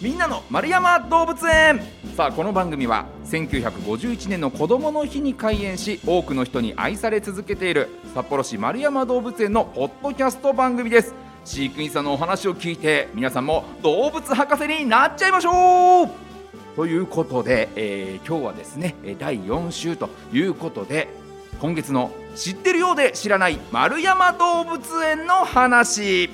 みんなの丸山動物園。さあこの番組は1951年の子どもの日に開園し多くの人に愛され続けている札幌市丸山動物園のポッドキャスト番組です。飼育員さんのお話を聞いて皆さんも動物博士になっちゃいましょう。ということで、えー今日はですね第4週ということで今月の知ってるようで知らない丸山動物園の話。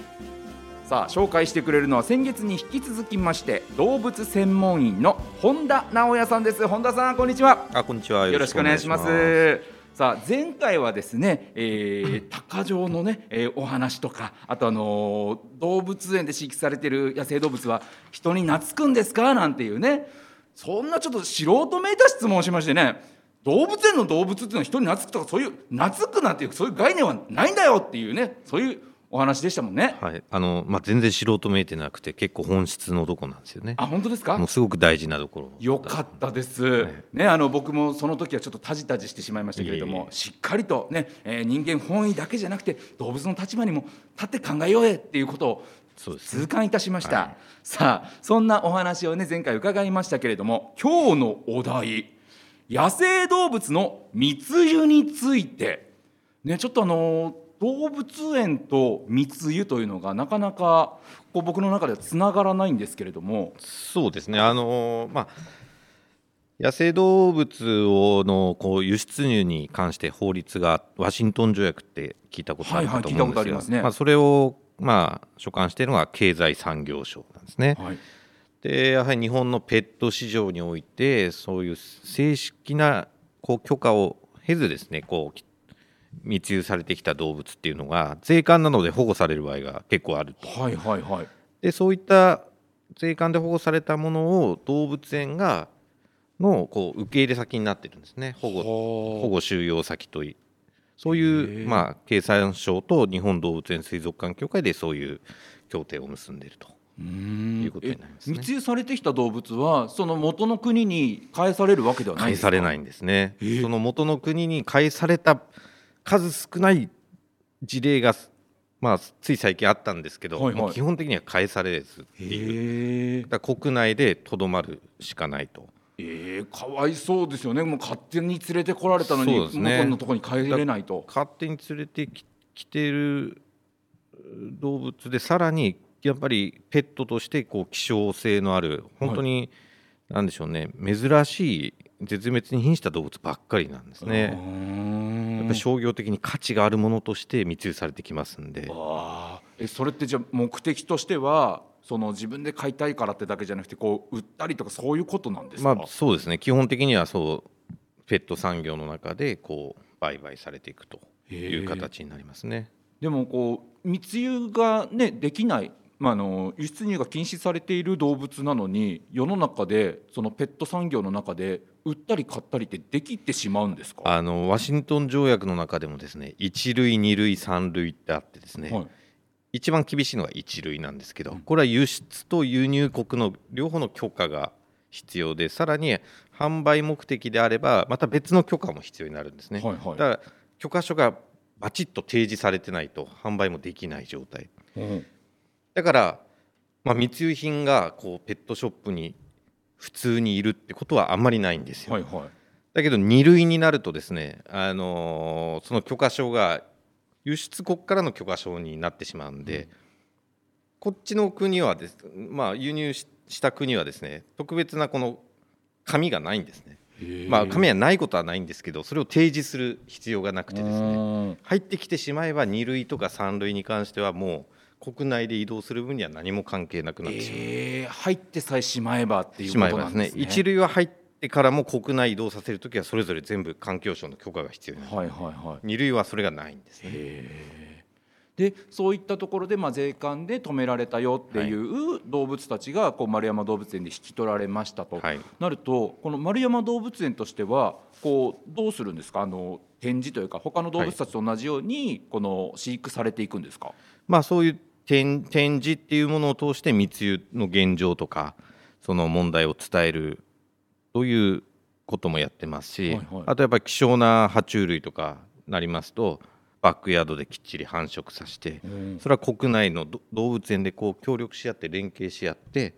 さあ紹介してくれるのは先月に引き続きまして動物専門員の本田直也さんです。本田さんこんにちは。あ、こんにちは。よろしくお願いします。さあ前回はですね、えー、鷹匠のね、えーお話とかあとあのー動物園で飼育されている野生動物は人に懐くんですか？なんていうね。そんなちょっと素人めいた質問をしましてね動物園の動物っていうのは人に懐くとかそういう懐くなんていうそういう概念はないんだよっていうねそういうお話でしたもんね。はい、あの、まあ、全然素人めいてなくて、結構本質のとこなんですよね。あ本当ですか？もうすごく大事なところ。よかったです、い。ね、あの僕もその時はちょっとタジタジしてしまいましたけれどもいえいえ。しっかりと、ねえー人間本位だけじゃなくて動物の立場にも立って考えようえっていうことをそうですね。痛感いたしました、はい。さあそんなお話をね前回伺いましたけれども今日のお題野生動物の密輸について。ねちょっとあの動物園と密輸というのがなかなかこう僕の中ではつながらないんですけれどもそうですね。あの、まあ。野生動物をのこう輸出入に関して法律がワシントン条約って聞いたことあるかと思うんですが、はいねまあそれをまあ所管しているのが経済産業省なんですね。はいでやはり日本のペット市場においてそういう正式なこう許可を経ずですねこうき密輸されてきた動物っていうのが税関などで保護される場合が結構あると。はいはいはい。でそういった税関で保護されたものを動物園がのこう受け入れ先になってるんですね。保護保保護収容先といそうへいう、え。まあ、経産省と日本動物園水族館協会でそういう協定を結んでいると。ういん。うことになりますね。密輸されてきた動物はその元の国に返されるわけではないん返ですか？されないんですね。ええ。その元の国に返された数少ない事例が、まあ、つい最近あったんですけど、はいはい。基本的には返されずっていう。だ国内でとどまるしかないと。えー、かわいそうですよね。もう勝手に連れてこられたのにね。向こうのところに帰れないと。勝手に連れてき来てる動物でさらにやっぱりペットとしてこう希少性のある本当に、なんでしょうね。珍しい絶滅に瀕した動物ばっかりなんですね。やっぱり商業的に価値があるものとして密輸されてきますんで、あー。えそれってじゃあ目的としてはその自分で飼いたいからってだけじゃなくてこう売ったりとかそういうことなんですか、まあそうですね。基本的にはそうペット産業の中でこう売買されていくという形になりますね。でもこう密輸がねできない、まあ、あの輸出入が禁止されている動物なのに世の中でそのペット産業の中で売ったり買ったりってできてしまうんですか？あのワシントン条約の中でもですね1類2類3類ってあってですね、はい。一番厳しいのが1類なんですけどうん。これは輸出と輸入国の両方の許可が必要でさらに販売目的であればまた別の許可も必要になるんですね。はいはい。だから許可書がバチッと提示されてないと販売もできない状態。うんだから、まあ、密輸品がこうペットショップに普通にいるってことはあんまりないんですよ。はいはいだけど2類になるとですね、あのーその許可証が輸出国からの許可証になってしまうんで、こっちの国はです、まあ、輸入しした国はですね特別なこの紙がないんですね。まあ、紙はないことはないんですけどそれを提示する必要がなくてですねね入ってきてしまえば2類とか3類に関してはもう国内で移動する分には何も関係なくなってしまう。えー、入ってさえしまえばっていうしことなんですね。一類は入ってからも国内移動させるときはそれぞれ全部環境省の許可が必要になる、はいはいはい。二類はそれがないんですね。へーでそういったところで、まあ、税関で止められたよっていう動物たちがこう丸山動物園で引き取られましたと、はい、なるとこの丸山動物園としてはこうどうするんですか？あの展示というか他の動物たちと同じようにこの飼育されていくんですか、まあそういう展展示っていうものを通して密輸の現状とかその問題を伝えるということもやってますし、はいはい。あとやっぱり希少な爬虫類とかなりますとバックヤードできっちり繁殖させてそれは国内のど動物園でこう協力し合って連携し合って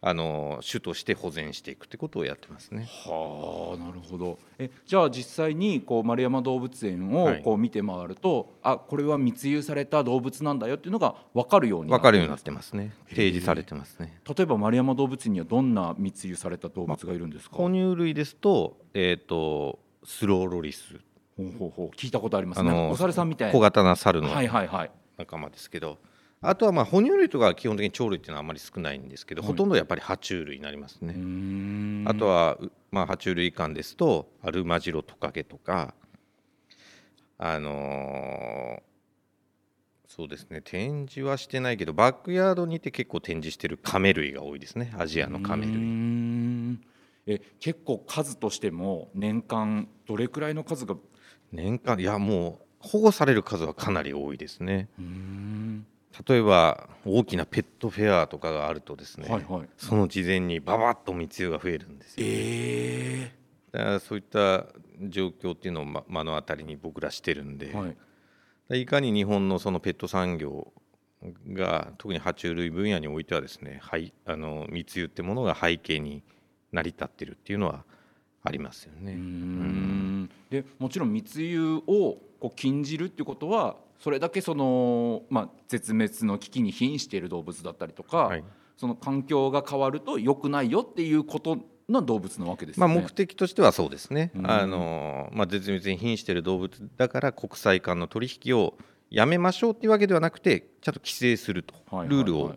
あの種として保全していくってことをやってますね。はあなるほど。えじゃあ実際にこう丸山動物園をこう見て回ると、はい、あこれは密輸された動物なんだよっていうのが分かるように分かるようになってますね。提示されてますね。例えば丸山動物園にはどんな密輸された動物がいるんですか、ま哺乳類ですと,、えーと、スローロリス。ほうほうほう。聞いたことあります。ねお猿さんみたい小型な猿の仲間ですけど、はいはいはいあとはまあ哺乳類とか基本的に鳥類っていうのはあまり少ないんですけど、はい、ほとんどやっぱり爬虫類になりますね。あとはまあ爬虫類館ですとアルマジロトカゲとかあのー、そうですね展示はしてないけどバックヤードにて結構展示してるカメ類が多いですねアジアのカメ類。え結構数としても年間どれくらいの数が？年間いやもう保護される数はかなり多いですね。例えば大きなペットフェアとかがあるとですね、はいはい、その事前にばばっと密輸が増えるんですよ、えー、だからそういった状況っていうのを目の当たりに僕らしてるんで、はい、いかに日本のそのペット産業が特に爬虫類分野においてはですねはいあの密輸ってものが背景に成り立ってるっていうのはありますよね。うん。でもちろん密輸をこう禁じるっていうことはそれだけその、まあ、絶滅の危機に瀕している動物だったりとか、はい、その環境が変わると良くないよっていうことの動物なわけです、ね、まあ、目的としてはそうですね、あのまあ、絶滅に瀕している動物だから国際間の取引をやめましょうっていうわけではなくてちゃんと規制すると、ルールを、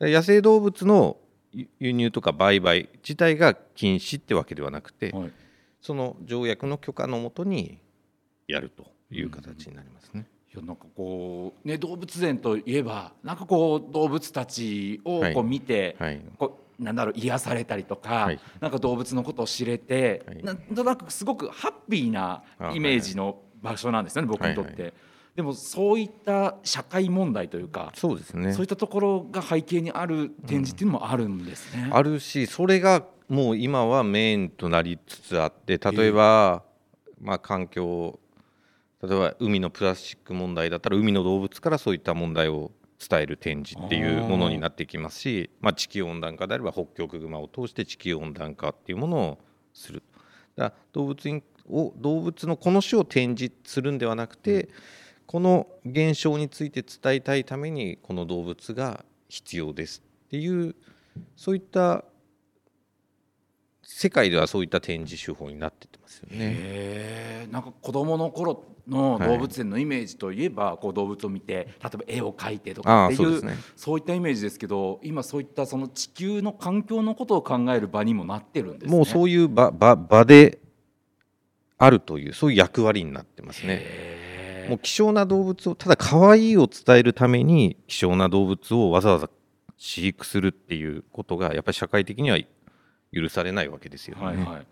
野生動物の輸入とか売買自体が禁止ってわけではなくて、はい、その条約の許可のもとにやるという形になりますね。いやなんかこうね動物園といえばなんかこう動物たちをこう見て、はい。はい、こうなんだろう癒されたりとか、はい、なんか動物のことを知れて、はい、なんとなくすごくハッピーなイメージの場所なんですよね、僕にとって。はいはい。でもそういった社会問題というかそうですね。そういったところが背景にある展示っていうのもあるんですね。うん、あるしそれがもう今はメインとなりつつあって例えば、えー、まあ、環境例えば海のプラスチック問題だったら海の動物からそういった問題を伝える展示っていうものになってきますしまあ、地球温暖化であれば北極熊を通して地球温暖化っていうものをするだ動物にを動物のこの種を展示するんではなくて、うん、この現象について伝えたいためにこの動物が必要ですっていうそういった世界ではそういった展示手法になっててますよね。なんか子供の頃の動物園のイメージといえば、はい、こう動物を見て例えば絵を描いてとかっていうそう、ね,、いったイメージですけど今そういったその地球の環境のことを考える場にもなってるんです、ね、もうそういう場場場であるというそういう役割になってますね。もう希少な動物をただ可愛いを伝えるために希少な動物をわざわざ飼育するっていうことがやっぱり社会的には許されないわけですよね。はいはい、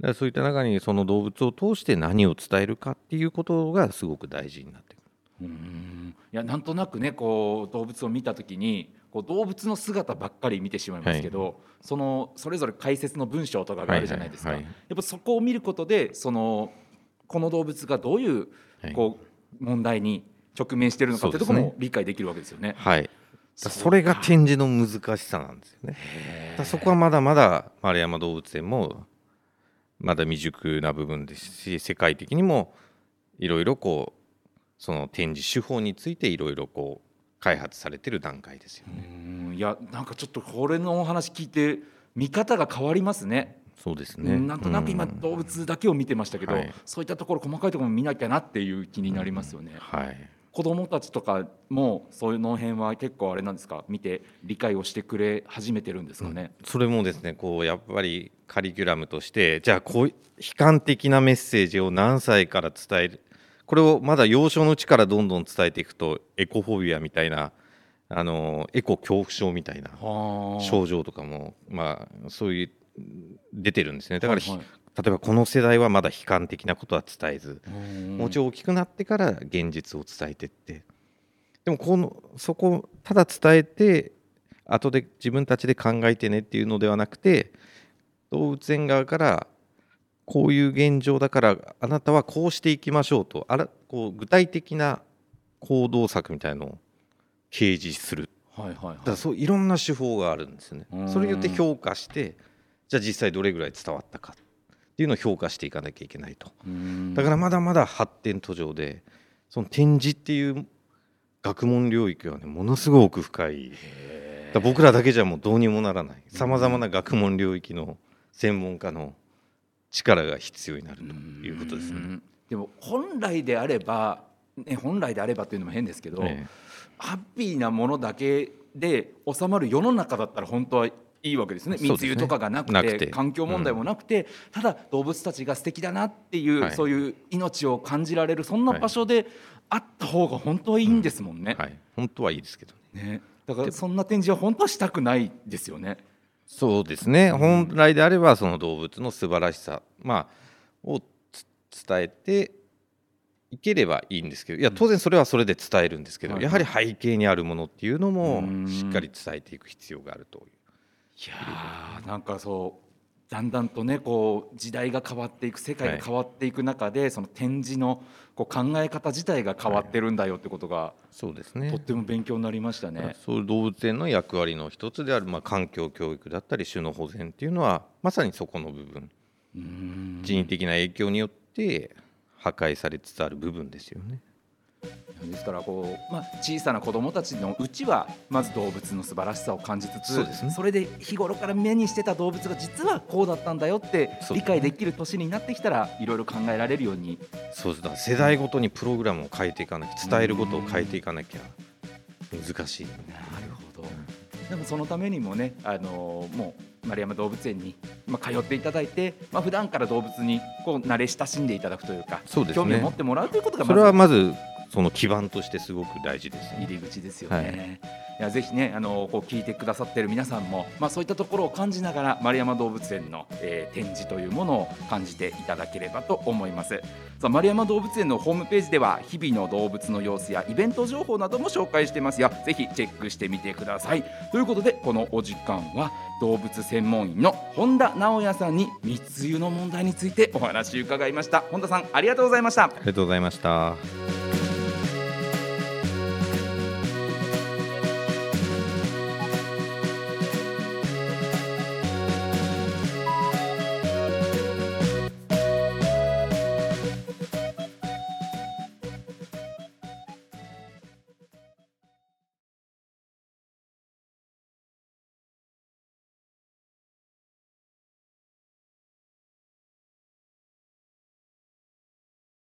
だそういった中にその動物を通して何を伝えるかっていうことがすごく大事になってくる。うん。いやなんとなくねこう動物を見た時にこう動物の姿ばっかり見てしまいますけど、はい、そのそれぞれ解説の文章とかがあるじゃないですか、はいはいはい、やっぱそこを見ることでそのこの動物がどういうこう問題に直面しているのかっていうところも理解できるわけですよね。はい。それが展示の難しさなんですよね。そこはまだまだ丸山動物園もまだ未熟な部分ですし世界的にもいろいろこうその展示手法についていろいろこう開発されてる段階ですよね。いやなんかちょっとこれのお話聞いて見方が変わりますね。そうですね。なんとなく今動物だけを見てましたけど、はい、そういったところ細かいところも見なきゃなっていう気になりますよね。はい。子どもたちとかもそういうの辺は結構あれなんですか？見て理解をしてくれ始めてるんですかね、うん、それもですねこうやっぱりカリキュラムとしてじゃあこう悲観的なメッセージを何歳から伝える？これをまだ幼少のうちからどんどん伝えていくとエコフォビアみたいなあのエコ恐怖症みたいな症状とかもまあそういう出てるんですね。だから、はいはい、例えばこの世代はまだ悲観的なことは伝えずもうちょい大きくなってから現実を伝えてって。でもこのそこただ伝えて後で自分たちで考えてねっていうのではなくて動物園側からこういう現状だからあなたはこうしていきましょうとあらこう具体的な行動策みたいのを掲示する。はいはいはい。だからそういろんな手法があるんですよね。うん。それによって評価してじゃあ実際どれぐらい伝わったかっていうのを評価していかなきゃいけないと。うん。だからまだまだ発展途上でその展示っていう学問領域はねものすごく奥深い。だ僕らだけじゃもうどうにもならない。さまざまな学問領域の専門家の力が必要になるということですね。うん。でも本来であれば、ね、本来であればっていうのも変ですけど、え。ハッピーなものだけで収まる世の中だったら本当はいいわけですね。密輸とかがなくてなくて。環境問題もなくて、ただ動物たちが素敵だなっていう、はい。そういう命を感じられるそんな場所であった方が本当はいいんですもんね。はい、本当はいいですけどね。ね。だからそんな展示は本当はしたくないですよね。そうですね。本来であればその動物の素晴らしさ、まあ、をつ伝えていければいいんですけどいや当然それはそれで伝えるんですけど、はい。やはり背景にあるものっていうのもうん。しっかり伝えていく必要があるという。いやーなんかそうだんだんとねこう時代が変わっていく世界が変わっていく中で、その展示のこう考え方自体が変わってるんだよってことが、そうですねとっても勉強になりましたね。そういう動物園の役割の一つである、まあ、環境教育だったり種の保全っていうのはまさにそこの部分うん人為的な影響によって破壊されつつある部分ですよね。ですからこう、まあ、小さな子どもたちのうちはまず動物の素晴らしさを感じつつそね。れで日頃から目にしてた動物が実はこうだったんだよって理解できる年になってきたらいろいろ考えられるように。そうです。だから世代ごとにプログラムを変えていかなきゃ伝えることを変えていかなきゃ難しい。なるほど。でもそのためにもね、あのもう丸山動物園に、まあ、通っていただいて、まあ普段から動物にこう慣れ親しんでいただくというか、そうですね。興味を持ってもらうということがそれはまずその基盤としてすごく大事ですね。入り口ですよね。い、やぜひね、あのこう聞いてくださっている皆さんも、まあそういったところを感じながら丸山動物園の、えー展示というものを感じていただければと思います。さあ丸山動物園のホームページでは日々の動物の様子やイベント情報なども紹介してますよぜひチェックしてみてくださいということでこのお時間は動物専門医の本田直也さんに密輸の問題についてお話を伺いました本田さんありがとうございましたありがとうございました。